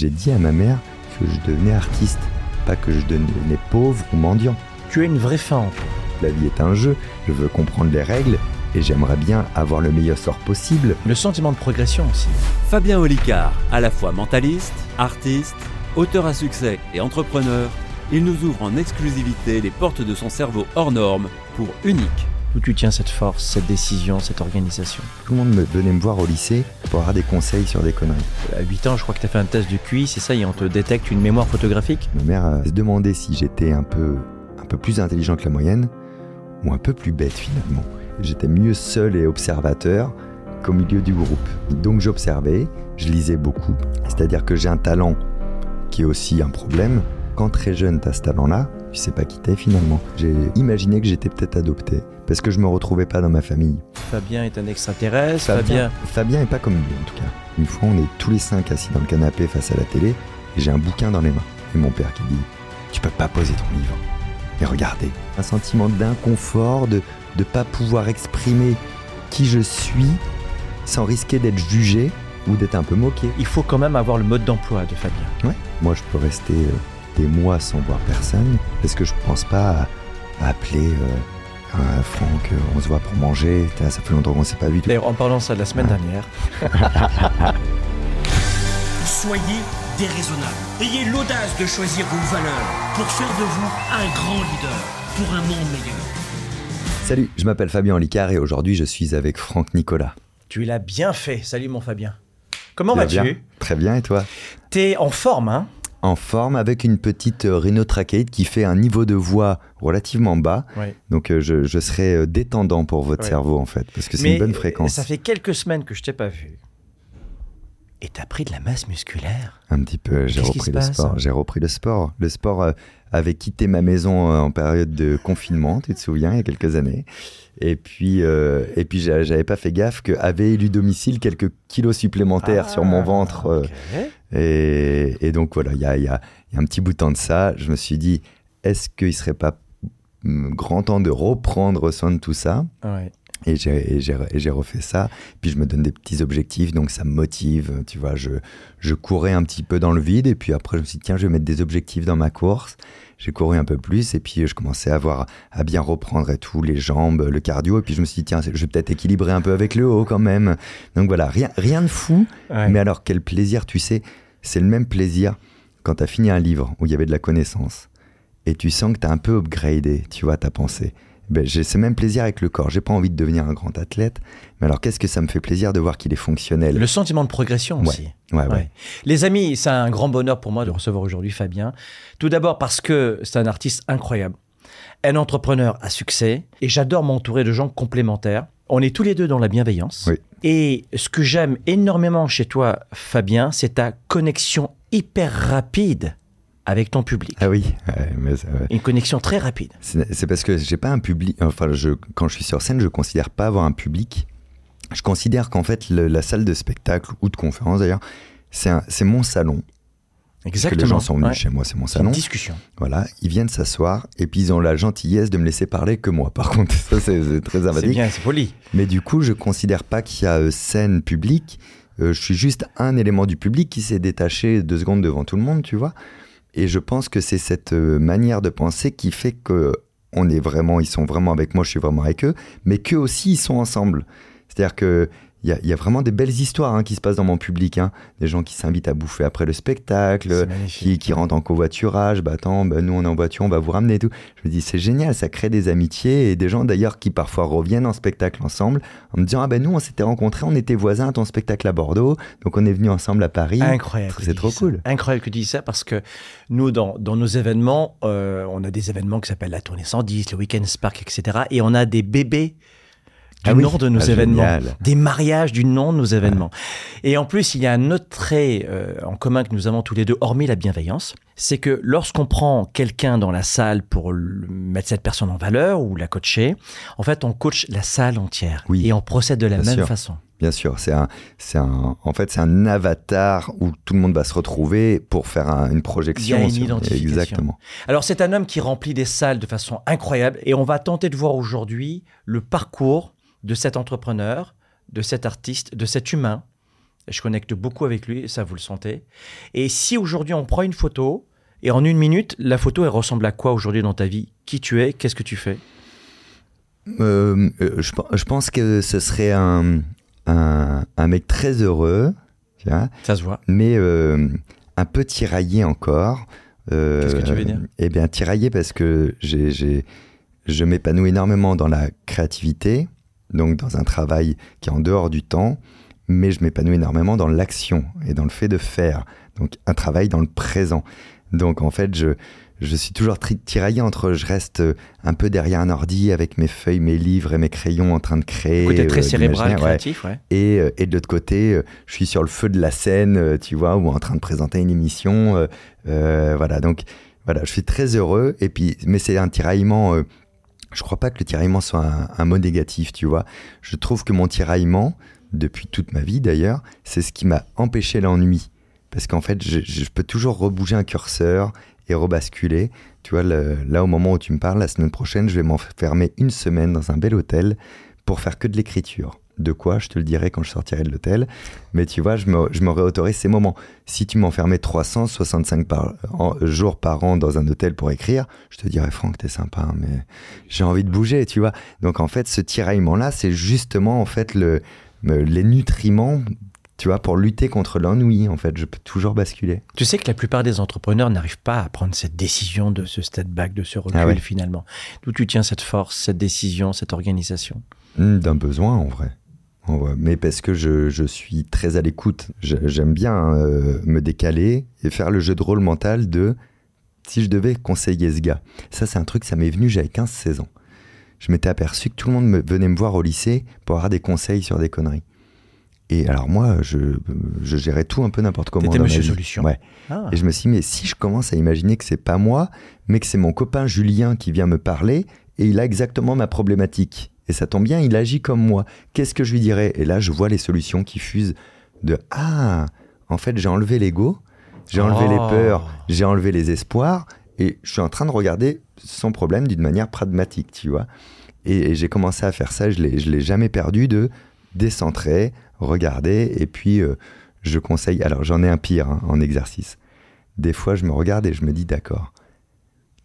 J'ai dit à ma mère que je devenais artiste, pas que je devenais pauvre ou mendiant. Tu as une vraie fin. La vie est un jeu, je veux comprendre les règles et j'aimerais bien avoir le meilleur sort possible. Le sentiment de progression aussi. Fabien Olicard, à la fois mentaliste, artiste, auteur à succès et entrepreneur, il nous ouvre en exclusivité les portes de son cerveau hors norme pour Unique. D'où tu tiens cette force, cette décision, cette organisation Tout le monde me venait me voir au lycée pour avoir des conseils sur des conneries. À 8 ans, je crois que tu as fait un test de QI, c'est ça, et on te détecte une mémoire photographique? Ma mère euh, se demandait si j'étais un peu, un peu plus intelligent que la moyenne ou un peu plus bête finalement. J'étais mieux seul et observateur qu'au milieu du groupe. Donc j'observais, je lisais beaucoup. C'est-à-dire que j'ai un talent qui est aussi un problème. Quand très jeune, tu as ce talent-là, tu sais pas qui t'es finalement. J'ai imaginé que j'étais peut-être adopté parce que je me retrouvais pas dans ma famille. Fabien est un extraterrestre. Fabien, Fabien est pas comme lui en tout cas. Une fois, on est tous les cinq assis dans le canapé face à la télé et j'ai un bouquin dans les mains. Et mon père qui dit Tu peux pas poser ton livre. Et regardez, un sentiment d'inconfort, de ne pas pouvoir exprimer qui je suis sans risquer d'être jugé ou d'être un peu moqué. Il faut quand même avoir le mode d'emploi de Fabien. Ouais. Moi, je peux rester euh, des mois sans voir personne parce que je pense pas à, appeler. Euh, Franck, euh, on se voit pour manger, ça fait longtemps qu'on s'est pas vu. D'ailleurs, en parlant ça de la semaine dernière. Soyez déraisonnable. Ayez l'audace de choisir vos valeurs pour faire de vous un grand leader pour un monde meilleur. Salut, je m'appelle Fabien Licard et aujourd'hui je suis avec Franck Nicolas. Tu l'as bien fait. Salut mon Fabien. Comment vas-tu? Très bien et toi? T'es en forme, hein? En forme avec une petite euh, rhinotrachéite qui fait un niveau de voix relativement bas. Donc euh, je, serai euh, détendant pour votre cerveau en fait, parce que c'est une bonne fréquence. Ça fait quelques semaines que je t'ai pas vu. Et t'as pris de la masse musculaire? Un petit peu, j'ai repris le sport. J'ai repris le sport. Le sport avait quitté ma maison en période de confinement, tu te souviens, il y a quelques années. Et puis, et puis j'avais pas fait gaffe qu'avait élu domicile quelques kilos supplémentaires sur mon ah, ventre. Et, donc voilà, il y a, un petit bout de temps de ça, je me suis dit, est-ce qu'il ne serait pas grand temps de reprendre soin de tout ça Et j'ai refait ça. Puis je me donne des petits objectifs, donc ça me motive. Tu vois, je, je courais un petit peu dans le vide. Et puis après, je me suis dit, tiens, je vais mettre des objectifs dans ma course. J'ai couru un peu plus. Et puis je commençais à, avoir, à bien reprendre et tout, les jambes, le cardio. Et puis je me suis dit, tiens, je vais peut-être équilibrer un peu avec le haut quand même. Donc voilà, rien, rien de fou. Mais alors, quel plaisir, tu sais c'est le même plaisir quand tu as fini un livre où il y avait de la connaissance et tu sens que tu as un peu upgradé, tu vois, ta pensée. Ben, j'ai ce même plaisir avec le corps. J'ai pas envie de devenir un grand athlète, mais alors qu'est-ce que ça me fait plaisir de voir qu'il est fonctionnel? Le sentiment de progression aussi. Ouais, ouais, Les amis, c'est un grand bonheur pour moi de recevoir aujourd'hui Fabien. Tout d'abord parce que c'est un artiste incroyable, un entrepreneur à succès, et j'adore m'entourer de gens complémentaires. On est tous les deux dans la bienveillance. Oui. Et ce que j'aime énormément chez toi, Fabien, c'est ta connexion hyper rapide avec ton public. Ah oui, une connexion très rapide. C'est parce que j'ai pas un public. Enfin, je, quand je suis sur scène, je considère pas avoir un public. Je considère qu'en fait, la salle de spectacle ou de conférence d'ailleurs, c'est mon salon. Exactement. les gens sont venus chez moi, c'est mon salon. Une discussion. Voilà, ils viennent s'asseoir et puis ils ont la gentillesse de me laisser parler que moi. Par contre, ça c'est très sympathique. C'est bien, c'est poli. Mais du coup, je considère pas qu'il y a euh, scène publique. Euh, je suis juste un élément du public qui s'est détaché deux secondes devant tout le monde, tu vois. Et je pense que c'est cette euh, manière de penser qui fait que on est vraiment, ils sont vraiment avec moi, je suis vraiment avec eux, mais qu'eux aussi ils sont ensemble. C'est-à-dire que il y, a vraiment des belles histoires hein, qui se passent dans mon public. Hein. Des gens qui s'invitent à bouffer après le spectacle, qui, qui, rentrent en covoiturage. Bah attends, bah, nous on est en voiture, on va vous ramener et tout. Je me dis, c'est génial, ça crée des amitiés et des gens d'ailleurs qui parfois reviennent en spectacle ensemble en me disant, ah ben nous on s'était rencontrés, on était voisins à ton spectacle à Bordeaux, donc on est venus ensemble à Paris. Incroyable. C'est trop cool. Incroyable que tu dis ça parce que nous, dans, dans nos événements, euh, on a des événements qui s'appellent la tournée 110, le Weekend Spark, etc. Et on a des bébés du ah nom de nos ah, événements, des mariages du nom de nos événements. Et en plus, il y a un autre trait euh, en commun que nous avons tous les deux, hormis la bienveillance, c'est que lorsqu'on prend quelqu'un dans la salle pour mettre cette personne en valeur ou la coacher, en fait, on coach la salle entière oui. et on procède de la même façon. Bien sûr, c'est un, c'est un, en fait, c'est un avatar où tout le monde va se retrouver pour faire une projection. Il y a une identification. Exactement. Alors, c'est un homme qui remplit des salles de façon incroyable et on va tenter de voir aujourd'hui le parcours de cet entrepreneur, de cet artiste, de cet humain Je connecte beaucoup avec lui, ça vous le sentez. Et si aujourd'hui on prend une photo et en une minute, la photo elle ressemble à quoi aujourd'hui dans ta vie? Qui tu es? Qu'est-ce que tu fais? Euh, euh, je, pense que ce serait un, un, mec très heureux. Ça se voit. Mais euh, un peu tiraillé encore. Qu'est-ce que tu veux dire? Eh bien, tiraillé parce que j'ai, je m'épanouis énormément dans la créativité, donc dans un travail qui est en dehors du temps, mais je m'épanouis énormément dans l'action et dans le fait de faire. Donc, un travail dans le présent. Donc, en fait, je, je suis toujours tiraillé entre je reste euh, un peu derrière un ordi avec mes feuilles, mes livres et mes crayons en train de créer. Côté très euh, cérébral, créatif, ouais. Et, euh, et, de l'autre côté, je suis sur le feu de la scène, tu vois, ou en train de présenter une émission. voilà, donc voilà, je suis très heureux. Et puis, mais c'est un tiraillement. Je crois pas que le tiraillement soit un, mot négatif, tu vois. Je trouve que mon tiraillement, depuis toute ma vie d'ailleurs, c'est ce qui m'a empêché l'ennui. Parce qu'en fait, je, peux toujours rebouger un curseur et rebasculer. Tu vois, là, au moment où tu me parles, la semaine prochaine, je vais m'enfermer une semaine dans un bel hôtel pour faire que de l'écriture. De quoi, je te le dirai quand je sortirai de l'hôtel. Mais tu vois, je m'aurais autorisé ces moments. Si tu m'enfermais 365 par, jours par an dans un hôtel pour écrire, je te dirais, Franck, t'es sympa, hein, mais j'ai envie de bouger, tu vois. Donc en fait, ce tiraillement-là, c'est justement en fait le, les nutriments tu vois, pour lutter contre l'ennui, en fait, je peux toujours basculer. Tu sais que la plupart des entrepreneurs n'arrivent pas à prendre cette décision de ce step back, de ce ah recul finalement. D'où tu tiens cette force, cette décision, cette organisation? Hmm, D'un besoin, en vrai. Mais parce que je, suis très à l'écoute. J'aime bien euh, me décaler et faire le jeu de rôle mental de si je devais conseiller ce gars. Ça, c'est un truc, ça m'est venu, j'avais 15-16 ans. Je m'étais aperçu que tout le monde me, venait me voir au lycée pour avoir des conseils sur des conneries. Et alors moi, je, je gérais tout un peu n'importe comment. T'étais Monsieur Solution. Ouais. Ah. Et je me suis dit, mais si je commence à imaginer que c'est pas moi, mais que c'est mon copain Julien qui vient me parler, et il a exactement ma problématique. Et ça tombe bien, il agit comme moi. Qu'est-ce que je lui dirais? Et là, je vois les solutions qui fusent de Ah, en fait, j'ai enlevé l'ego, j'ai enlevé les oh. peurs, j'ai enlevé les espoirs, et je suis en train de regarder son problème d'une manière pragmatique, tu vois. Et, et j'ai commencé à faire ça, je ne l'ai jamais perdu de décentrer, regarder, et puis euh, je conseille, alors j'en ai un pire hein, en exercice. Des fois, je me regarde et je me dis, d'accord,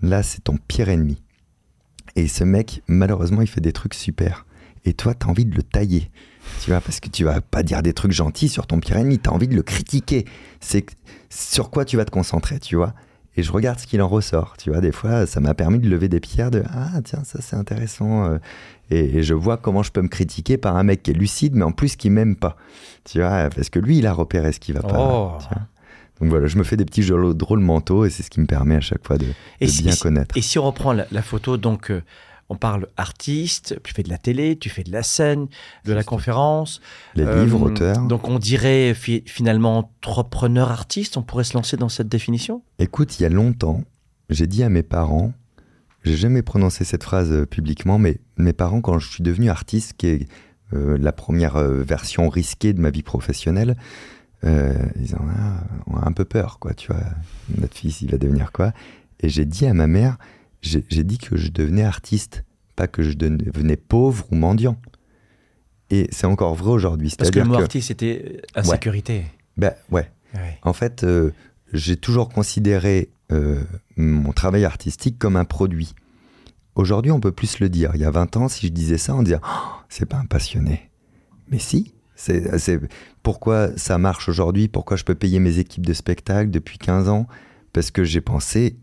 là, c'est ton pire ennemi. Et ce mec, malheureusement, il fait des trucs super. Et toi, tu as envie de le tailler. Tu vois, parce que tu vas pas dire des trucs gentils sur ton pire ennemi, tu as envie de le critiquer. C'est sur quoi tu vas te concentrer, tu vois et je regarde ce qu'il en ressort. Tu vois, des fois, ça m'a permis de lever des pierres de ah tiens ça c'est intéressant. Euh. Et, je vois comment je peux me critiquer par un mec qui est lucide, mais en plus qui m'aime pas. Tu vois, parce que lui il a repéré ce qui va pas. Oh. Donc voilà, je me fais des petits drôles mentaux et c'est ce qui me permet à chaque fois de, bien connaître. Et si on reprend la, photo, donc euh, on parle artiste, tu fais de la télé, tu fais de la scène, de la conférence. Les livres, euh, auteurs. Donc on dirait finalement entrepreneur artiste, on pourrait se lancer dans cette définition? Écoute, il y a longtemps, j'ai dit à mes parents, j'ai jamais prononcé cette phrase euh, publiquement, mais mes parents, quand je suis devenu artiste, qui est euh, la première version risquée de ma vie professionnelle, ils en ah, ont un peu peur, quoi, tu vois, notre fils, il va devenir quoi? Et j'ai dit à ma mère, j'ai dit que je devenais artiste, pas que je devenais pauvre ou mendiant. Et c'est encore vrai aujourd'hui. Parce que le mot artiste, c'était insécurité. Ben ouais. En fait, euh, j'ai toujours considéré euh, mon travail artistique comme un produit. Aujourd'hui, on peut plus le dire. Il y a 20 ans, si je disais ça, on disait oh, c'est pas un passionné. Mais si, c'est pourquoi ça marche aujourd'hui, pourquoi je peux payer mes équipes de spectacle depuis 15 ans, parce que j'ai pensé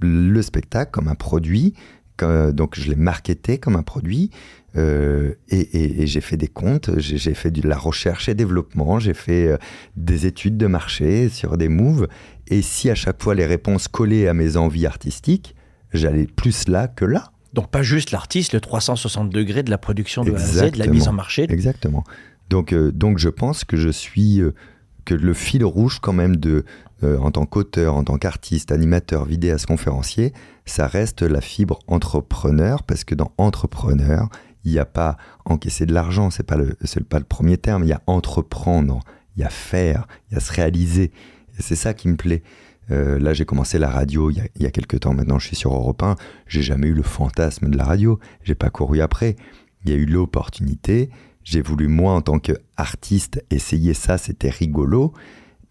le spectacle comme un produit. donc je l'ai marketé comme un produit euh, et, j'ai fait des comptes, j'ai fait de la recherche et développement, j'ai fait euh, des études de marché sur des moves. Et si à chaque fois les réponses collaient à mes envies artistiques, j'allais plus là que là. Donc pas juste l'artiste, le 360 degrés de la production de A de la mise en marché. Exactement. Donc, euh, donc je pense que je suis que le fil rouge quand même de euh, en tant qu'auteur, en tant qu'artiste, animateur, vidéaste, conférencier, ça reste la fibre entrepreneur, parce que dans entrepreneur, il n'y a pas encaisser de l'argent, c'est pas le, pas le premier terme, il y a entreprendre, il y a faire, il y a se réaliser. C'est ça qui me plaît. Euh, là, j'ai commencé la radio il y, a, quelques temps. Maintenant, je suis sur Europe 1. J'ai jamais eu le fantasme de la radio. J'ai pas couru après. Il y a eu l'opportunité. J'ai voulu, moi, en tant qu'artiste, essayer ça, c'était rigolo.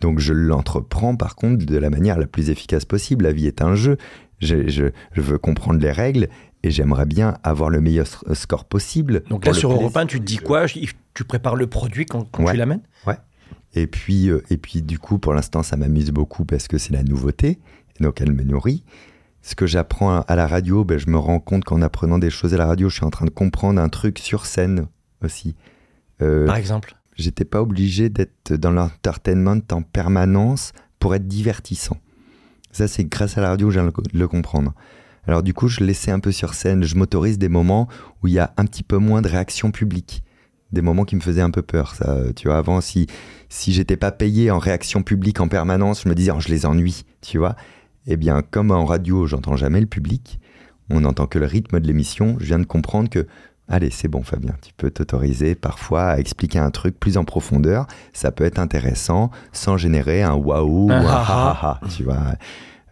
Donc je l'entreprends par contre de la manière la plus efficace possible. La vie est un jeu. Je, veux comprendre les règles et j'aimerais bien avoir le meilleur score possible. Donc là, sur Europe 1, tu te dis quoi? Tu prépares le produit quand, tu l'amènes? Ouais. Et puis, euh, et puis, du coup, pour l'instant, ça m'amuse beaucoup parce que c'est la nouveauté. donc, elle me nourrit. Ce que j'apprends à la radio, ben, je me rends compte qu'en apprenant des choses à la radio, je suis en train de comprendre un truc sur scène aussi. Euh, Par exemple J'étais pas obligé d'être dans l'entertainment en permanence pour être divertissant. Ça, c'est grâce à la radio que je viens de le comprendre. Alors du coup, je laissais un peu sur scène, je m'autorise des moments où il y a un petit peu moins de réaction publique. Des moments qui me faisaient un peu peur, ça. Tu vois, avant, si, si j'étais pas payé en réaction publique en permanence, je me disais, oh, je les ennuie, tu vois. Eh bien, comme en radio, j'entends jamais le public, on n'entend que le rythme de l'émission, je viens de comprendre que Allez, c'est bon Fabien, tu peux t'autoriser parfois à expliquer un truc plus en profondeur. Ça peut être intéressant sans générer un waouh, ah, tu vois.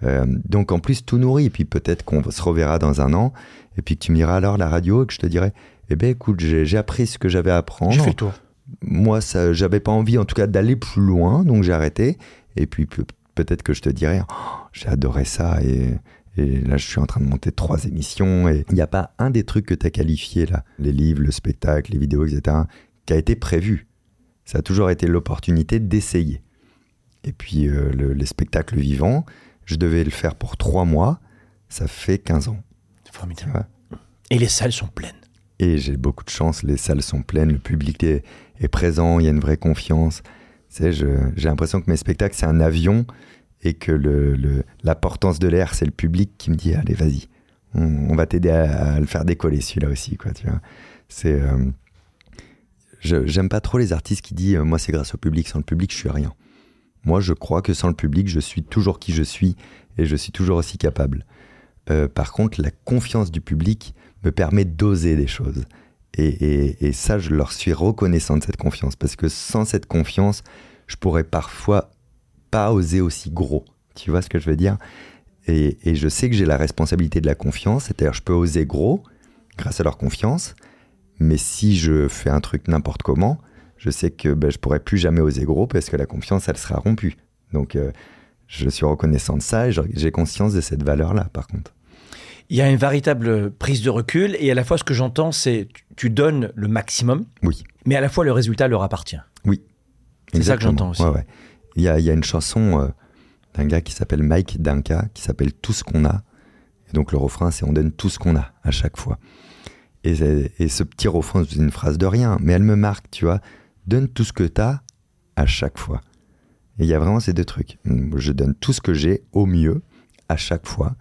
Euh, donc en plus tout nourrit. Puis peut-être qu'on se reverra dans un an et puis que tu me diras alors la radio et que je te dirai, eh ben écoute, j'ai appris ce que j'avais à apprendre. J'ai fait le tour. Moi, ça, j'avais pas envie en tout cas d'aller plus loin, donc j'ai arrêté. Et puis peut-être que je te dirai, oh, j'ai adoré ça et et là, je suis en train de monter trois émissions. Et il n'y a pas un des trucs que tu as qualifié là, les livres, le spectacle, les vidéos, etc., qui a été prévu. Ça a toujours été l'opportunité d'essayer. Et puis, euh, le, les spectacles vivants, je devais le faire pour trois mois. Ça fait 15 ans. C'est formidable. Et les salles sont pleines. Et j'ai beaucoup de chance, les salles sont pleines, le public est, est présent, il y a une vraie confiance. Tu sais, j'ai l'impression que mes spectacles, c'est un avion et que l'importance le, de l'air, c'est le public qui me dit allez, vas-y, on, va t'aider à, le faire décoller celui-là aussi, quoi. C'est euh, j'aime pas trop les artistes qui disent moi c'est grâce au public, sans le public je suis rien. Moi je crois que sans le public je suis toujours qui je suis et je suis toujours aussi capable. Euh, par contre, la confiance du public me permet d'oser des choses. Et, ça, je leur suis reconnaissant de cette confiance. Parce que sans cette confiance, je pourrais parfois pas oser aussi gros. Tu vois ce que je veux dire? Et, je sais que j'ai la responsabilité de la confiance, c'est-à-dire je peux oser gros grâce à leur confiance, mais si je fais un truc n'importe comment, je sais que ben, je pourrais plus jamais oser gros parce que la confiance, elle sera rompue. Donc euh, je suis reconnaissant de ça et j'ai conscience de cette valeur-là, par contre. Il y a une véritable prise de recul et à la fois ce que j'entends, c'est tu donnes le maximum, oui. mais à la fois le résultat leur appartient. Oui. C'est ça que j'entends aussi. Ouais, ouais. Il y a, une chanson euh, d'un gars qui s'appelle Mike Dunca, qui s'appelle Tout ce qu'on a. Et donc le refrain, c'est on donne tout ce qu'on a à chaque fois. Et, ce petit refrain, c'est une phrase de rien, mais elle me marque, tu vois. Donne tout ce que tu as à chaque fois. Et il y a vraiment ces deux trucs. Je donne tout ce que j'ai au mieux à chaque fois.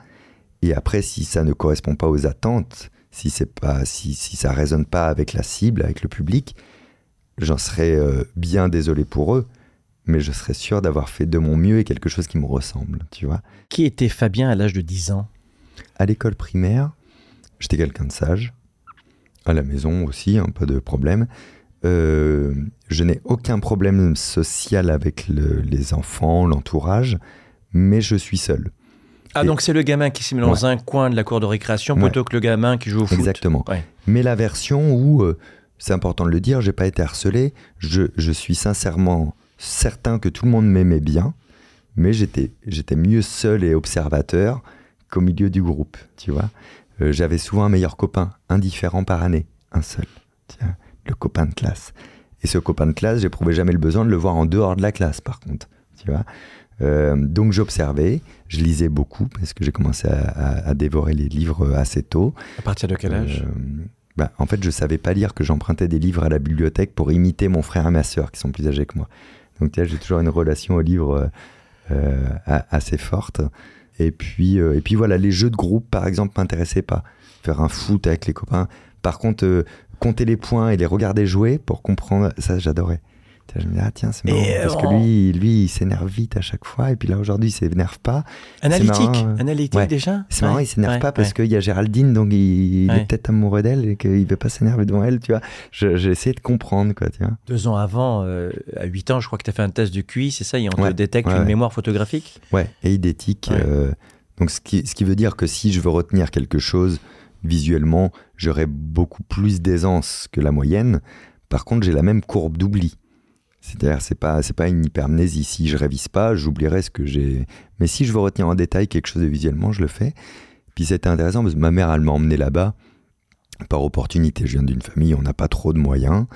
Et après, si ça ne correspond pas aux attentes, si c'est pas, si, si ça résonne pas avec la cible, avec le public, j'en serais euh, bien désolé pour eux mais je serais sûr d'avoir fait de mon mieux et quelque chose qui me ressemble, tu vois. Qui était Fabien à l'âge de 10 ans? À l'école primaire, j'étais quelqu'un de sage. À la maison aussi, un peu de problème. Euh, je n'ai aucun problème social avec les enfants, l'entourage, mais je suis seul. Ah, donc c'est le gamin qui s'est mis dans un coin de la cour de récréation plutôt que le gamin qui joue au foot. Exactement. Mais la version où, euh, c'est important de le dire, j'ai pas été harcelé, je, je suis sincèrement certain que tout le monde m'aimait bien, mais j'étais, j'étais mieux seul et observateur qu'au milieu du groupe, tu vois. Euh, j'avais souvent un meilleur copain, indifférent par année, un seul, tiens, le copain de classe. Et ce copain de classe, j'éprouvais jamais le besoin de le voir en dehors de la classe, par contre, tu vois. Euh, donc j'observais, je lisais beaucoup parce que j'ai commencé à, dévorer les livres assez tôt. À partir de quel âge? Euh, bah, En fait, je savais pas lire que j'empruntais des livres à la bibliothèque pour imiter mon frère et ma sœur qui sont plus âgés que moi. Donc j'ai toujours une relation au livre euh, assez forte. Et puis, euh, et puis voilà, les jeux de groupe, par exemple, m'intéressaient pas. Faire un foot avec les copains. Par contre, euh, compter les points et les regarder jouer pour comprendre, ça j'adorais. Je me dis, ah tiens, c'est marrant. parce que lui, lui il s'énerve vite à chaque fois. Et puis là, aujourd'hui, il s'énerve pas. Analytique, analytique déjà. C'est marrant, il s'énerve pas parce qu'il y a Géraldine, donc il, est peut-être amoureux d'elle et qu'il veut pas s'énerver devant elle, tu vois. J'ai essayé de comprendre, quoi, tu vois. Deux ans avant, euh, à 8 ans, je crois que tu as fait un test de QI, c'est ça Et on te détecte une mémoire photographique Ouais, et idétique. Euh, donc, ce qui, ce qui veut dire que si je veux retenir quelque chose visuellement, j'aurai beaucoup plus d'aisance que la moyenne Par contre, j'ai la même courbe d'oubli. C'est-à-dire, c'est pas, c'est pas une hypermnésie. Si je révise pas, j'oublierai ce que j'ai. Mais si je veux retenir en détail quelque chose visuellement, je le fais. Puis c'était intéressant parce que ma mère, elle m'a emmené là-bas par opportunité. Je viens d'une famille, on n'a pas trop de moyens.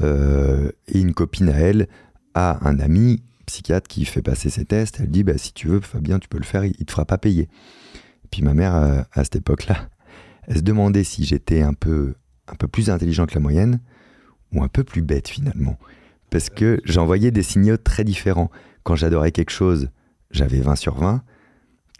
Euh, et une copine à elle a un ami psychiatre qui fait passer ses tests. Elle dit bah, si tu veux, Fabien, tu peux le faire, il te fera pas payer. Puis ma mère, euh, à cette époque-là, elle se demandait si j'étais un peu, un peu plus intelligent que la moyenne ou un peu plus bête finalement. Parce que j'envoyais des signaux très différents. Quand j'adorais quelque chose, j'avais 20 sur 20.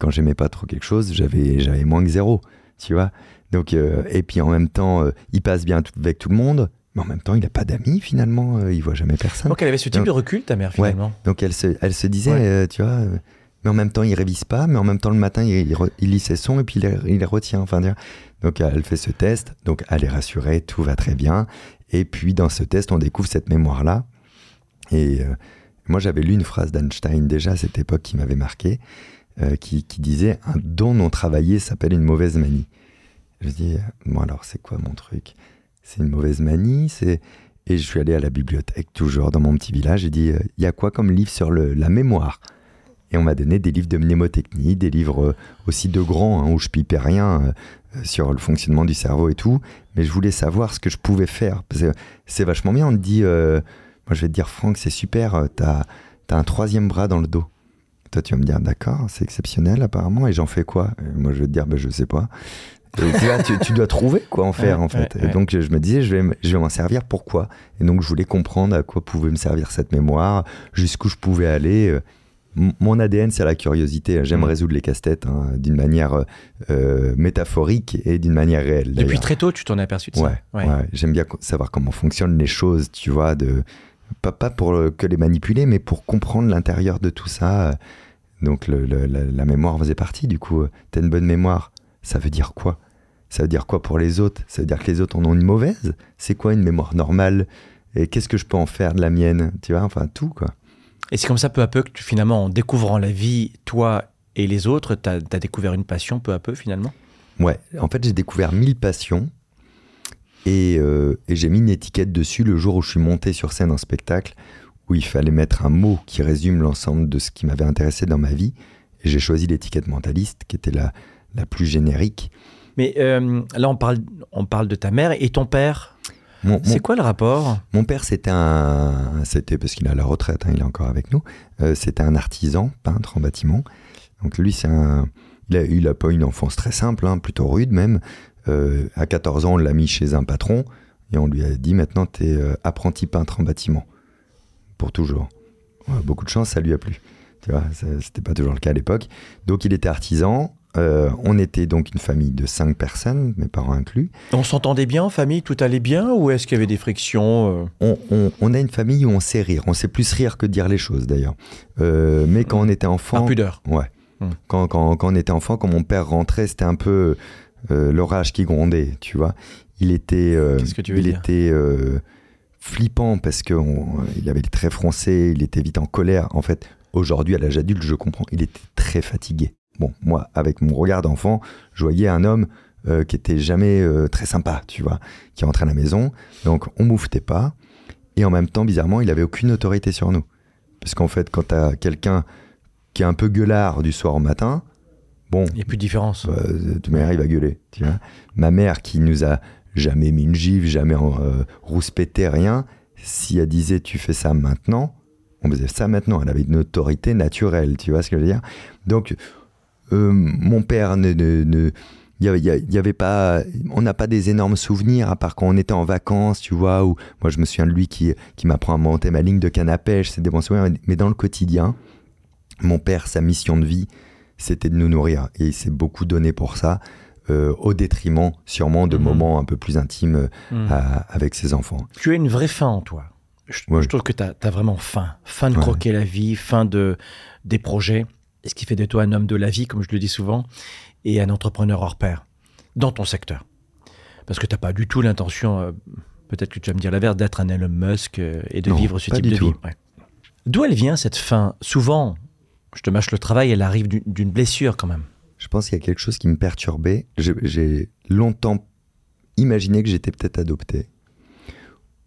Quand j'aimais pas trop quelque chose, j'avais, j'avais moins que zéro. Tu vois Donc, euh, Et puis en même temps, il passe bien avec tout le monde mais en même temps, il n'a pas d'amis finalement, euh, il voit jamais personne. Donc elle avait ce type de recul, ta mère finalement. donc elle se, elle se disait, euh, tu vois, euh, mais en même temps, il révise pas, mais en même temps, le matin, il, il, lit ses sons et puis il, les retient. Enfin, donc elle fait ce test, donc elle est rassurée, tout va très bien. Et puis dans ce test, on découvre cette mémoire-là. Et moi, j'avais lu une phrase d'Einstein déjà à cette époque qui m'avait marqué, qui, qui, disait Un don non travaillé s'appelle une mauvaise manie. Je dis, bon alors, c'est quoi mon truc? C'est une mauvaise manie. C'est et je suis allé à la bibliothèque, toujours dans mon petit village, et dit il euh, y a quoi comme livre sur la mémoire? Et on m'a donné des livres de mnémotechnie, des livres euh, aussi de grands, hein, où je pipais rien euh, sur le fonctionnement du cerveau et tout. Mais je voulais savoir ce que je pouvais faire. C'est vachement bien, on te dit moi je vais te dire, Franck, c'est super, t'as as un troisième bras dans le dos. Toi, tu vas me dire, d'accord, c'est exceptionnel apparemment, et j'en fais quoi? Moi, je vais te dire, ben, je sais pas tu, dois trouver quoi en faire en fait. et donc je me disais, je vais, je vais m'en servir pourquoi? Et donc je voulais comprendre à quoi pouvait me servir cette mémoire, jusqu'où je pouvais aller. Euh, mon ADN, c'est la curiosité. J'aime mm. résoudre les casse-têtes hein, d'une manière euh, métaphorique et d'une manière réelle. Depuis très tôt, tu t'en es aperçu de ça? Ouais, J'aime bien savoir comment fonctionnent les choses, tu vois, de pas, pas pour que les manipuler, mais pour comprendre l'intérieur de tout ça. Donc le, la, la, mémoire faisait partie. Du coup, t'as une bonne mémoire. Ça veut dire quoi? Ça veut dire quoi pour les autres? Ça veut dire que les autres en ont une mauvaise? C'est quoi une mémoire normale? Et qu'est-ce que je peux en faire de la mienne? Tu vois, enfin tout quoi. Et c'est comme ça peu à peu que tu, finalement, en découvrant la vie, toi et les autres, tu as, découvert une passion peu à peu finalement? Ouais, en fait j'ai découvert mille passions euh, et, j'ai mis une étiquette dessus le jour où je suis monté sur scène en spectacle où il fallait mettre un mot qui résume l'ensemble de ce qui m'avait intéressé dans ma vie. Et j'ai choisi l'étiquette mentaliste qui était la, la plus générique. Mais euh, là, on parle, on parle de ta mère et ton père. C'est quoi le rapport? Mon père, c'était un, c'était parce qu'il est à la retraite, hein, il est encore avec nous. Euh, c'était un artisan, peintre en bâtiment. Donc lui, c'est un, il a, pas une enfance très simple, hein, plutôt rude même. Euh, à 14 ans, on l'a mis chez un patron et on lui a dit maintenant, tu es apprenti peintre en bâtiment pour toujours. beaucoup de chance, ça lui a plu. Tu vois, c'était pas toujours le cas à l'époque. Donc il était artisan. Euh, on était donc une famille de cinq personnes, mes parents inclus. On s'entendait bien en famille, tout allait bien ou est-ce qu'il y avait des frictions euh? On, a une famille où on sait rire. On sait plus rire que dire les choses d'ailleurs. Euh, mais quand on était enfant. Un pudeur. Ouais. Hmm. Quand, quand, on était enfant, quand mon père rentrait, c'était un peu l'orage qui grondait, tu vois. Il était. Qu'est-ce que tu veux il dire était flippant parce qu'il avait les traits froncés, il était vite en colère. En fait, aujourd'hui, à l'âge adulte, je comprends, il était très fatigué. Bon, moi, avec mon regard d'enfant, je voyais un homme euh, qui était jamais euh, très sympa, tu vois, qui rentrait à la maison. Donc, on mouftait pas. Et en même temps, bizarrement, il avait aucune autorité sur nous. Parce qu'en fait, quand tu as quelqu'un qui est un peu gueulard du soir au matin, bon. Il n'y a plus de différence. Bah, tu mère, il va gueuler, tu vois. Ma mère, qui nous a jamais mis une gifle, jamais euh, rouspété, rien, si elle disait tu fais ça maintenant, on faisait ça maintenant. Elle avait une autorité naturelle, tu vois ce que je veux dire? Donc, euh, mon père ne, ne, il y, avait pas on n'a pas des énormes souvenirs à part quand on était en vacances tu vois ou moi je me souviens de lui qui qui m'apprend à monter ma ligne de canne à pêche c'est des bons souvenirs mais dans le quotidien mon père sa mission de vie c'était de nous nourrir. Et il s'est beaucoup donné pour ça euh, au détriment sûrement de mmh. moments un peu plus intimes mmh. avec ses enfants. Tu as une vraie faim en toi. Je, trouve que tu as, vraiment faim. Faim de croquer la vie faim de des projets. Et ce qui fait de toi un homme de la vie, comme je le dis souvent, et un entrepreneur hors pair, dans ton secteur. Parce que tu n'as pas du tout l'intention, euh, peut-être que tu vas me dire la d'être un Elon Musk euh, et de vivre ce type de vie. D'où elle vient cette fin Souvent, je te mâche le travail, elle arrive d'une blessure quand même. Je pense qu'il y a quelque chose qui me perturbait. J'ai longtemps imaginé que j'étais peut-être adopté.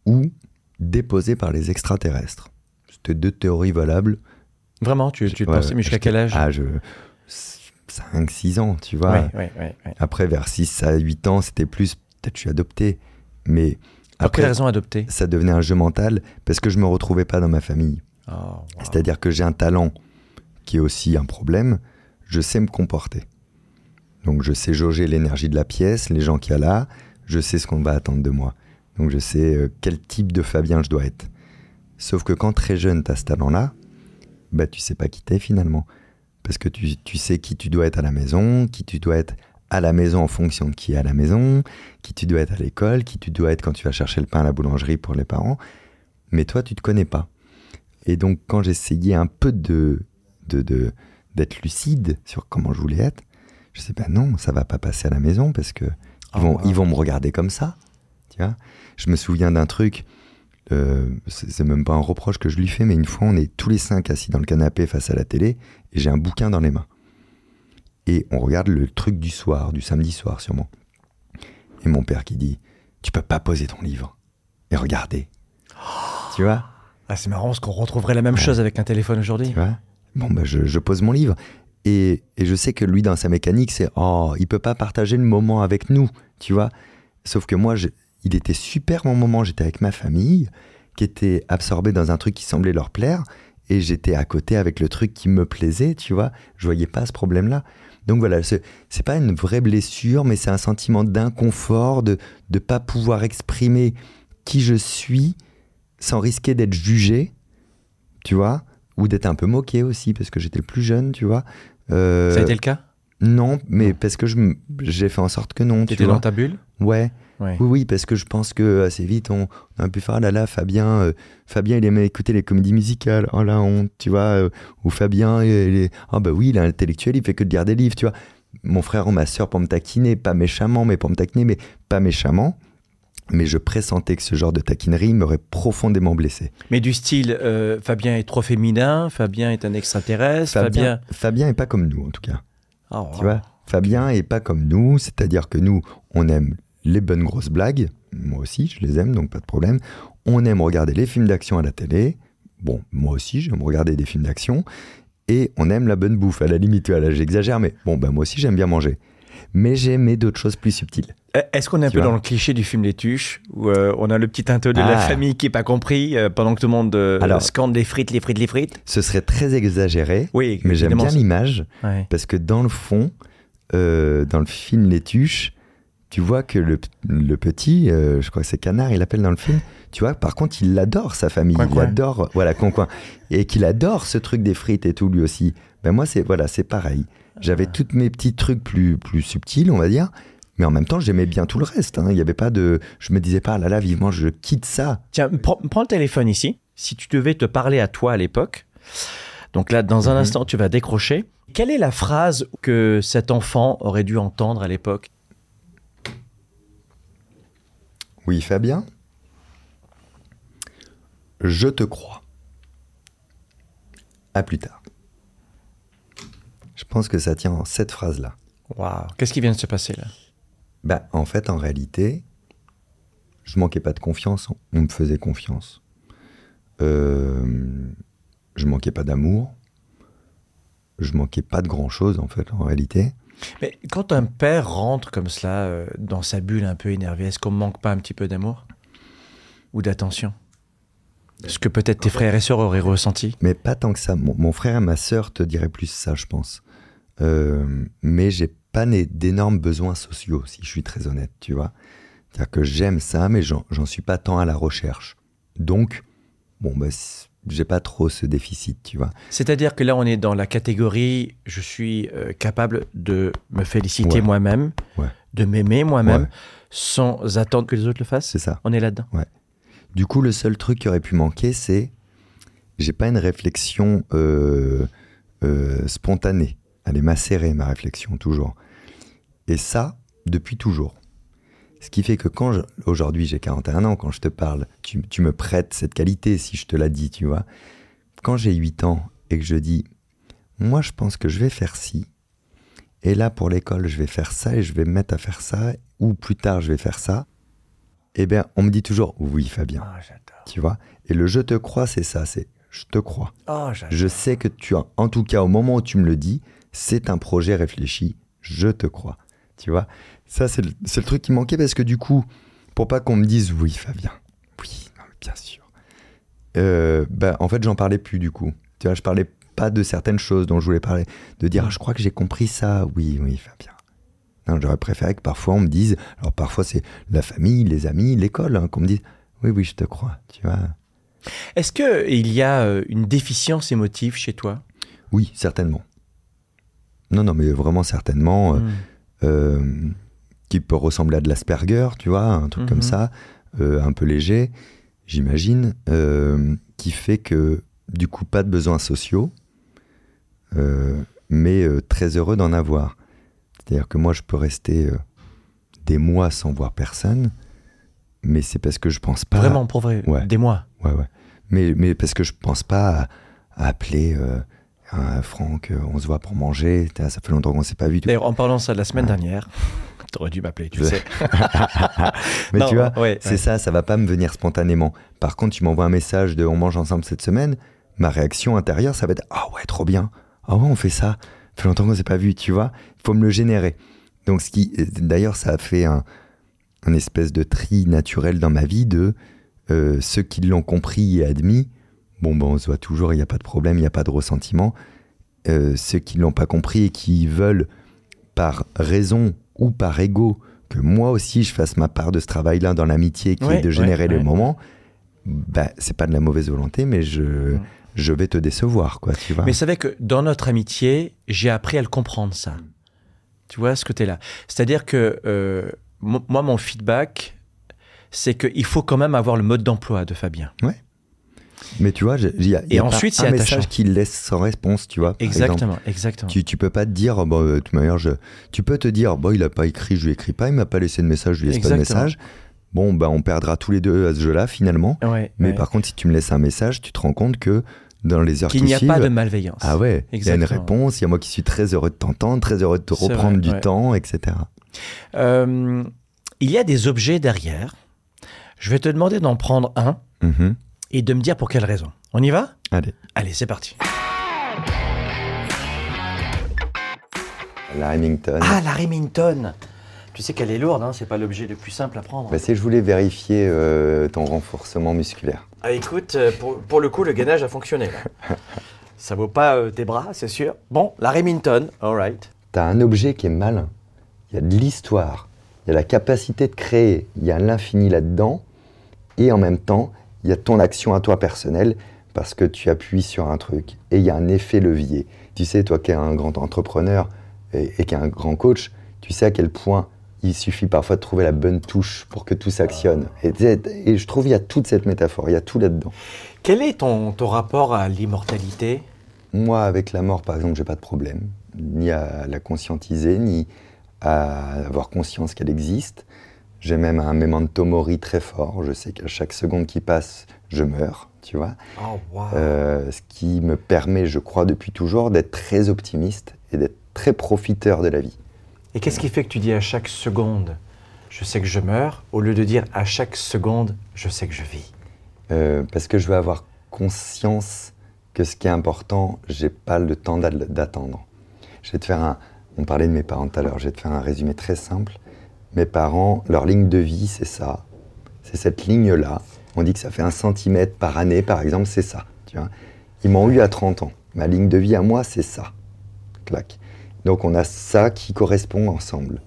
ou déposé par les extraterrestres. C'était deux théories valables. Vraiment, tu, tu pensais, mais jusqu'à quel âge Ah, je... 5, 6 ans, tu vois. Après, vers 6 à 8 ans, c'était plus, peut-être je suis adopté. Mais pour quelle raison adopté? Ça devenait un jeu mental parce que je me retrouvais pas dans ma famille. Oh, C'est-à-dire que j'ai un talent qui est aussi un problème. Je sais me comporter. Donc je sais jauger l'énergie de la pièce, les gens qu'il y a là. Je sais ce qu'on va attendre de moi. Donc je sais euh, quel type de Fabien je dois être. Sauf que quand très jeune, tu as ce talent-là, bah, tu sais pas qui t'es finalement. Parce que tu, tu, sais qui tu dois être à la maison, qui tu dois être à la maison en fonction de qui est à la maison, qui tu dois être à l'école, qui tu dois être quand tu vas chercher le pain à la boulangerie pour les parents. Mais toi, tu te connais pas. Et donc, quand j'essayais un peu de, de, d'être lucide sur comment je voulais être, je sais, ben non, ça va pas passer à la maison parce que ils, vont, ils vont me regarder comme ça. Tu vois je me souviens d'un truc, euh, c'est même pas un reproche que je lui fais, mais une fois, on est tous les cinq assis dans le canapé face à la télé et j'ai un bouquin dans les mains. Et on regarde le truc du soir, du samedi soir sûrement. Et mon père qui dit Tu peux pas poser ton livre et regarder. tu vois? Ah, C'est marrant parce qu'on retrouverait la même chose avec un téléphone aujourd'hui. Tu vois? Bon, bah, je, pose mon livre. Et, et, je sais que lui, dans sa mécanique, c'est Oh, il peut pas partager le moment avec nous, tu vois Sauf que moi, je, il était super mon moment. J'étais avec ma famille, qui était absorbée dans un truc qui semblait leur plaire, et j'étais à côté avec le truc qui me plaisait, tu vois. Je voyais pas ce problème-là. Donc voilà, c'est pas une vraie blessure, mais c'est un sentiment d'inconfort, de ne pas pouvoir exprimer qui je suis sans risquer d'être jugé, tu vois, ou d'être un peu moqué aussi, parce que j'étais le plus jeune, tu vois. Euh, Ça a été le cas? Non, mais parce que j'ai fait en sorte que non. Tu étais dans ta bulle? Ouais. Oui, oui, parce que je pense que assez vite, on, a pu faire, ah là là, Fabien, euh, Fabien, il aimait écouter les comédies musicales, oh la honte, tu vois, euh, ou Fabien, il est, ah bah oui, il est intellectuel, il fait que de lire des livres, tu vois. Mon frère ou ma soeur pour me taquiner, pas méchamment, mais pour me taquiner, mais pas méchamment. Mais je pressentais que ce genre de taquinerie m'aurait profondément blessé. Mais du style, euh, Fabien est trop féminin, Fabien est un extraterrestre, Fabien... Fabien, est pas comme nous, en tout cas. Oh, tu vois Fabien est pas comme nous, c'est-à-dire que nous, on aime les bonnes grosses blagues, moi aussi, je les aime, donc pas de problème. On aime regarder les films d'action à la télé. Bon, moi aussi, j'aime regarder des films d'action. Et on aime la bonne bouffe. À la limite, là, j'exagère, mais bon, ben moi aussi, j'aime bien manger. Mais j'aimais d'autres choses plus subtiles. Euh, est-ce qu'on est un peu dans le cliché du film Les Tuches, où euh, on a le petit teinteux de la ah. famille qui n'est pas compris euh, pendant que tout le monde scande les frites, les frites, les frites? Ce serait très exagéré, oui, mais j'aime bien l'image, parce que dans le fond, dans le film Les Tuches, tu vois que le, petit, euh, je crois que c'est Canard, il appelle dans le film, tu vois, par contre, il adore sa famille, il adore, voilà, coin, et qu'il adore ce truc des frites et tout lui aussi. Ben moi, c'est voilà, c'est pareil. J'avais ah. tous mes petits trucs plus plus subtils, on va dire, mais en même temps, j'aimais bien tout le reste. Hein. Il y avait pas de, je me disais pas, ah là là, vivement, je quitte ça. Tiens, prends, le téléphone ici. Si tu devais te parler à toi à l'époque, donc là, dans un mhm. instant, tu vas décrocher. Quelle est la phrase que cet enfant aurait dû entendre à l'époque? Oui, Fabien? Je te crois. À plus tard. Pense que ça tient en cette phrase-là. Waouh Qu'est-ce qui vient de se passer là? Bah, En fait, en réalité, je manquais pas de confiance. On me faisait confiance. Euh, je manquais pas d'amour. Je manquais pas de grand-chose, en fait, en réalité. Mais quand un père rentre comme cela euh, dans sa bulle un peu énervée, est-ce qu'on manque pas un petit peu d'amour? Ou d'attention? Ce que peut-être tes frères et sœurs auraient ressenti? Mais pas tant que ça. Mon, frère et ma sœur te diraient plus ça, je pense. Euh, mais j'ai pas d'énormes besoins sociaux, si je suis très honnête, tu vois. C'est-à-dire que j'aime ça, mais j'en suis pas tant à la recherche. Donc, bon, bah, j'ai pas trop ce déficit, tu vois. C'est-à-dire que là, on est dans la catégorie, je suis euh, capable de me féliciter moi-même, de m'aimer moi-même, sans attendre que les autres le fassent. C'est ça. On est là-dedans. Du coup, le seul truc qui aurait pu manquer, c'est j'ai pas une réflexion euh, euh, spontanée. Elle est macérée, ma réflexion, toujours. Et ça, depuis toujours. Ce qui fait que quand aujourd'hui j'ai 41 ans, quand je te parle, tu, me prêtes cette qualité si je te la dis, tu vois. Quand j'ai 8 ans et que je dis, moi je pense que je vais faire ci, et là pour l'école je vais faire ça et je vais me mettre à faire ça, ou plus tard je vais faire ça, eh bien, on me dit toujours oui, Fabien. Ah, j'adore. Tu vois Et le je te crois, c'est ça, c'est je te crois. Oh, j'adore. Je sais que tu as, en tout cas, au moment où tu me le dis, c'est un projet réfléchi, je te crois. Tu vois? Ça, c'est le, truc qui manquait parce que du coup, pour pas qu'on me dise oui, Fabien, oui, non, bien sûr. Euh, bah, en fait, j'en parlais plus du coup. Tu vois, je parlais pas de certaines choses dont je voulais parler. De dire. Ah, je crois que j'ai compris ça. Oui, oui, Fabien. Non, j'aurais préféré que parfois on me dise, alors parfois c'est la famille, les amis, l'école, hein, qu'on me dise, oui, oui, je te crois. Tu vois Est-ce qu'il y a euh, une déficience émotive chez toi? Oui, certainement. Non, non, mais vraiment certainement. euh, Mm. euh, qui peut ressembler à de l'Asperger, tu vois, un truc comme ça, euh, un peu léger, j'imagine, euh, qui fait que du coup pas de besoins sociaux, mais très heureux d'en avoir. C'est-à-dire que moi je peux rester des mois sans voir personne, mais c'est parce que je pense pas. Vraiment, pour vrai, Ouais. des mois. Ouais, ouais. Mais, mais parce que je pense pas à, à appeler un Franck, euh, on se voit pour manger, ça fait longtemps qu'on s'est pas vu. D'ailleurs, en parlant de ça de la semaine dernière, t'aurais dû m'appeler, tu sais. Mais Non, tu vois, ouais, c'est ouais. ça, ça va pas me venir spontanément. Par contre, tu m'envoies un message de on mange ensemble cette semaine, ma réaction intérieure, ça va être ah ouais, trop bien. Ah ouais, on fait ça. Ça fait longtemps qu'on s'est pas vu, tu vois. Il faut me le générer. Donc, ce qui, d'ailleurs, ça a fait un, un espèce de tri naturel dans ma vie de euh, ceux qui l'ont compris et admis. Bon, ben, on se voit toujours, il n'y a pas de problème, il n'y a pas de ressentiment. Euh, ceux qui l'ont pas compris et qui veulent, par raison ou par ego, que moi aussi je fasse ma part de ce travail-là dans l'amitié, qui Ouais, est de générer ouais, ouais. moments, bah, c'est pas de la mauvaise volonté, mais je, je vais te décevoir, quoi, tu vois. Mais c'est vrai que dans notre amitié, j'ai appris à le comprendre, ça. Tu vois ce côté-là. C'est-à-dire que euh, mo- moi, mon feedback, c'est qu'il faut quand même avoir le mode d'emploi de Fabien. Mais tu vois, il y a, y a ensuite, pas c'est un attachant. message qui laisse sans réponse, tu vois. Exactement, exactement. Tu, tu peux pas te dire, bon, euh, de toute manière, je... tu peux te dire, bon, il a pas écrit, je lui écris pas, il m'a pas laissé de message, je lui laisse pas de message. Bon, bah, on perdra tous les deux à ce jeu-là, finalement. Ouais, Mais ouais. par contre, si tu me laisses un message, tu te rends compte que dans les heures qu'il qui n'y a suivent, pas de malveillance. ah ouais, il y a une réponse, il y a moi qui suis très heureux de t'entendre, très heureux de te reprendre vrai, du ouais. temps, etc. Euh, il y a des objets derrière. Je vais te demander d'en prendre un Mhm. Et de me dire pour quelle raison. On y va? Allez, Allez, c'est parti. la Remington. Ah, la Remington Tu sais qu'elle est lourde, hein, c'est pas l'objet le plus simple à prendre. Bah, c'est je voulais vérifier euh, ton renforcement musculaire. Ah, écoute, euh, pour, pour le coup, le gainage a fonctionné. là. Ça vaut pas euh, tes bras, c'est sûr. Bon, la Remington, alright. T'as un objet qui est malin. Il y a de l'histoire, il y a la capacité de créer, il y a l'infini là-dedans, et en même temps, il y a ton action à toi personnelle, parce que tu appuies sur un truc, et il y a un effet levier. Tu sais, toi qui es un grand entrepreneur et, et qui es un grand coach, tu sais à quel point il suffit parfois de trouver la bonne touche pour que tout s'actionne. Et, sais, et je trouve qu'il y a toute cette métaphore, il y a tout là-dedans. Quel est ton, ton rapport à l'immortalité? Moi, avec la mort, par exemple, j'ai pas de problème, ni à la conscientiser, ni à avoir conscience qu'elle existe. J'ai même un memento mori très fort. Je sais qu'à chaque seconde qui passe, je meurs, tu vois. Oh, wow. Euh, ce qui me permet, je crois, depuis toujours, d'être très optimiste et d'être très profiteur de la vie. Et qu'est-ce qui fait que tu dis à chaque seconde, je sais que je meurs, au lieu de dire à chaque seconde, je sais que je vis? Euh, parce que je veux avoir conscience que ce qui est important, j'ai pas le temps d'a- d'attendre. Je vais te faire un. On parlait de mes parents tout à l'heure. Je vais te faire un résumé très simple. Mes parents, leur ligne de vie, c'est ça. C'est cette ligne-là. On dit que ça fait un centimètre par année, par exemple, c'est ça. Tu vois Ils m'ont eu à 30 ans. Ma ligne de vie à moi, c'est ça. Clac. Donc on a ça qui correspond ensemble.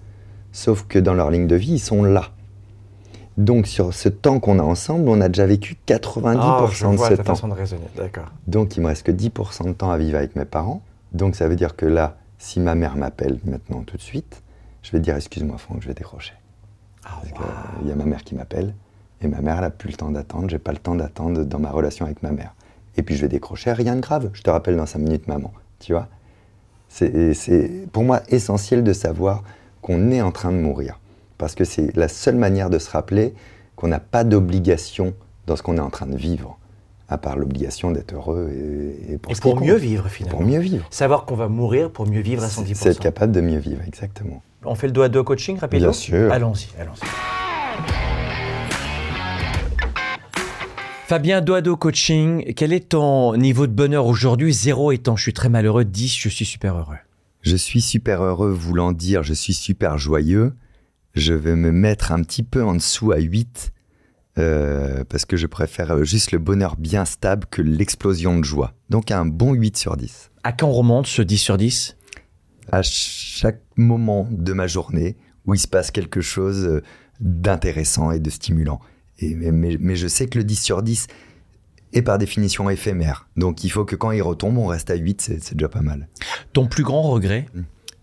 Sauf que dans leur ligne de vie, ils sont là. Donc sur ce temps qu'on a ensemble, on a déjà vécu 90% Ah, je de vois ce ta temps. façon de raisonner, d'accord. Donc il me reste que 10% de temps à vivre avec mes parents. Donc ça veut dire que là, si ma mère m'appelle maintenant tout de suite, je vais dire excuse-moi Franck, je vais décrocher. Ah, Parce wow. qu'il y a ma mère qui m'appelle et ma mère elle a plus le temps d'attendre, j'ai pas le temps d'attendre dans ma relation avec ma mère. Et puis je vais décrocher, rien de grave, je te rappelle dans 5 minutes maman, tu vois? C'est pour moi essentiel de savoir qu'on est en train de mourir. Parce que c'est la seule manière de se rappeler qu'on n'a pas d'obligation dans ce qu'on est en train de vivre, à part l'obligation d'être heureux et, et pour, Et pour compte. mieux vivre, finalement. Pour mieux vivre. Savoir qu'on va mourir pour mieux vivre à 110%. C'est être capable de mieux vivre, exactement. On fait le doigt de coaching rapidement Bien sûr. Allons-y, allons-y. Fabien Doado Coaching, quel est ton niveau de bonheur aujourd'hui? Zéro étant je suis très malheureux, 10 je suis super heureux. Je suis super heureux voulant dire je suis super joyeux. Je vais me mettre un petit peu en dessous à 8 euh, parce que je préfère juste le bonheur bien stable que l'explosion de joie. Donc un bon 8 sur 10. À quand on remonte ce 10 sur 10 À chaque moment de ma journée où il se passe quelque chose euh, d'intéressant et de stimulant. Et, mais, je sais que le 10 sur 10 est par définition éphémère. Donc il faut que quand il retombe, on reste à 8, c'est déjà pas mal. Ton plus grand regret?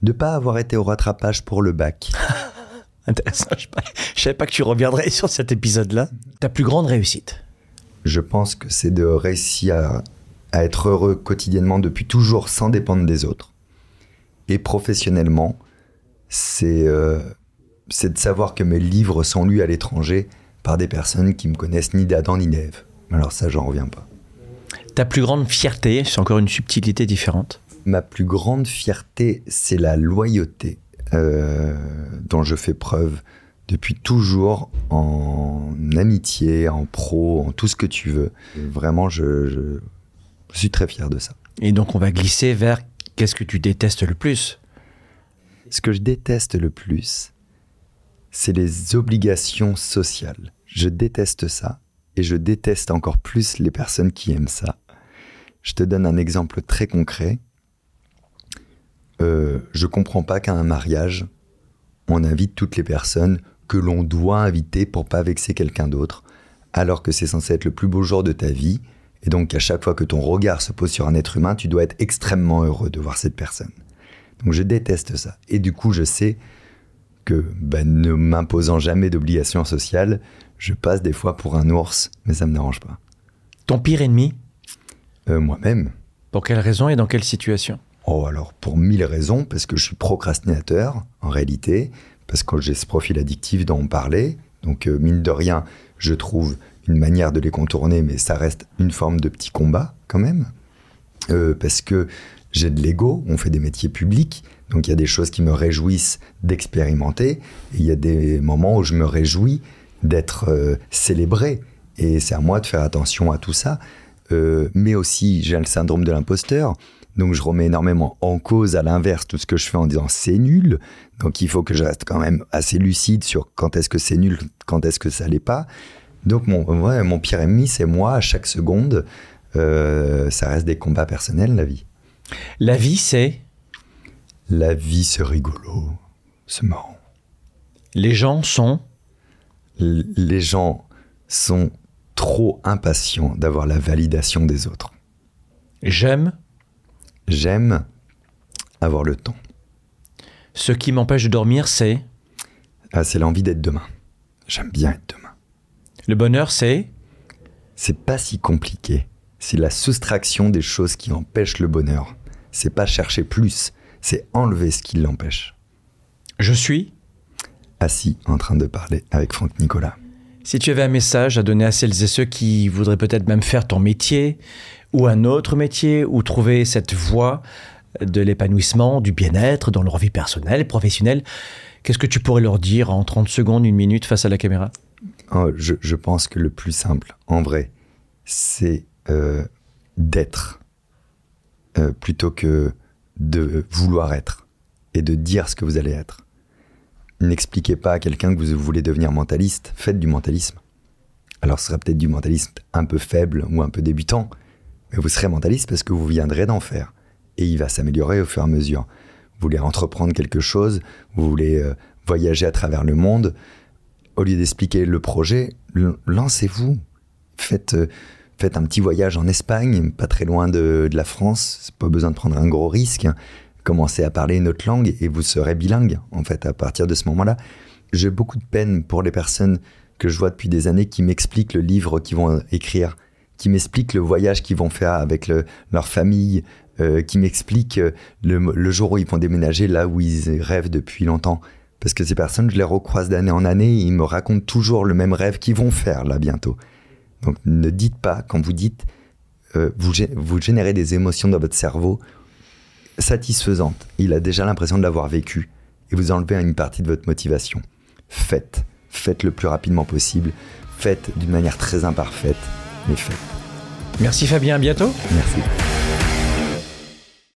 De pas avoir été au rattrapage pour le bac. Intéressant. Je ne savais pas que tu reviendrais sur cet épisode-là. Ta plus grande réussite? Je pense que c'est de réussir à, être heureux quotidiennement depuis toujours sans dépendre des autres. Et professionnellement, c'est euh, c'est de savoir que mes livres sont lus à l'étranger par des personnes qui me connaissent ni d'Adam ni d'Ève. Alors ça, j'en reviens pas. Ta plus grande fierté, c'est encore une subtilité différente Ma plus grande fierté, c'est la loyauté euh, dont je fais preuve depuis toujours en amitié, en pro, en tout ce que tu veux. Vraiment, je, je suis très fier de ça. Et donc, on va glisser vers qu'est-ce que tu détestes le plus? Ce que je déteste le plus, c'est les obligations sociales. Je déteste ça et je déteste encore plus les personnes qui aiment ça. Je te donne un exemple très concret. Euh, je comprends pas qu'à un mariage, on invite toutes les personnes que l'on doit inviter pour pas vexer quelqu'un d'autre, alors que c'est censé être le plus beau jour de ta vie, et donc à chaque fois que ton regard se pose sur un être humain, tu dois être extrêmement heureux de voir cette personne. Donc je déteste ça. Et du coup, je sais que bah, ne m'imposant jamais d'obligations sociales, je passe des fois pour un ours, mais ça me dérange pas. Ton pire ennemi euh, Moi-même. Pour quelle raison et dans quelle situation? Oh alors pour mille raisons, parce que je suis procrastinateur en réalité, parce que j'ai ce profil addictif dont on parlait, donc euh, mine de rien, je trouve une manière de les contourner, mais ça reste une forme de petit combat quand même, euh, parce que j'ai de l'ego, on fait des métiers publics, donc il y a des choses qui me réjouissent d'expérimenter, et il y a des moments où je me réjouis d'être euh, célébré, et c'est à moi de faire attention à tout ça. Euh, mais aussi, j'ai le syndrome de l'imposteur, donc je remets énormément en cause à l'inverse tout ce que je fais en disant c'est nul. Donc il faut que je reste quand même assez lucide sur quand est-ce que c'est nul, quand est-ce que ça l'est pas. Donc mon, ouais, mon pire ennemi, c'est moi à chaque seconde. Euh, ça reste des combats personnels, la vie. La vie, c'est? La vie, c'est rigolo. C'est marrant. Les gens sont? Les gens sont trop impatients d'avoir la validation des autres. J'aime? J'aime avoir le temps. Ce qui m'empêche de dormir, c'est? Ah, c'est l'envie d'être demain. J'aime bien être demain. Le bonheur, c'est C'est pas si compliqué. C'est la soustraction des choses qui empêchent le bonheur. C'est pas chercher plus, c'est enlever ce qui l'empêche. Je suis Assis en train de parler avec Franck Nicolas. Si tu avais un message à donner à celles et ceux qui voudraient peut-être même faire ton métier, ou un autre métier, ou trouver cette voie de l'épanouissement, du bien-être dans leur vie personnelle professionnelle, qu'est-ce que tu pourrais leur dire en 30 secondes, une minute face à la caméra? Je, pense que le plus simple, en vrai, c'est euh, d'être euh, plutôt que de vouloir être et de dire ce que vous allez être. N'expliquez pas à quelqu'un que vous voulez devenir mentaliste, faites du mentalisme. Alors ce sera peut-être du mentalisme un peu faible ou un peu débutant, mais vous serez mentaliste parce que vous viendrez d'en faire. Et il va s'améliorer au fur et à mesure. Vous voulez entreprendre quelque chose, vous voulez euh, voyager à travers le monde, au lieu d'expliquer le projet, lancez-vous. Faites, euh, faites un petit voyage en Espagne, pas très loin de, la France, pas besoin de prendre un gros risque. Commencez à parler une autre langue et vous serez bilingue, en fait, à partir de ce moment-là. J'ai beaucoup de peine pour les personnes que je vois depuis des années qui m'expliquent le livre qu'ils vont écrire, qui m'expliquent le voyage qu'ils vont faire avec leur famille, euh, qui m'expliquent le, jour où ils vont déménager là où ils rêvent depuis longtemps. Parce que ces personnes, je les recroise d'année en année, ils me racontent toujours le même rêve qu'ils vont faire là bientôt. Donc ne dites pas, quand vous dites, euh, vous, vous générez des émotions dans votre cerveau satisfaisantes. Il a déjà l'impression de l'avoir vécu et vous enlevez une partie de votre motivation. Faites, faites le plus rapidement possible, faites d'une manière très imparfaite est fait. Merci Fabien, à bientôt. Merci.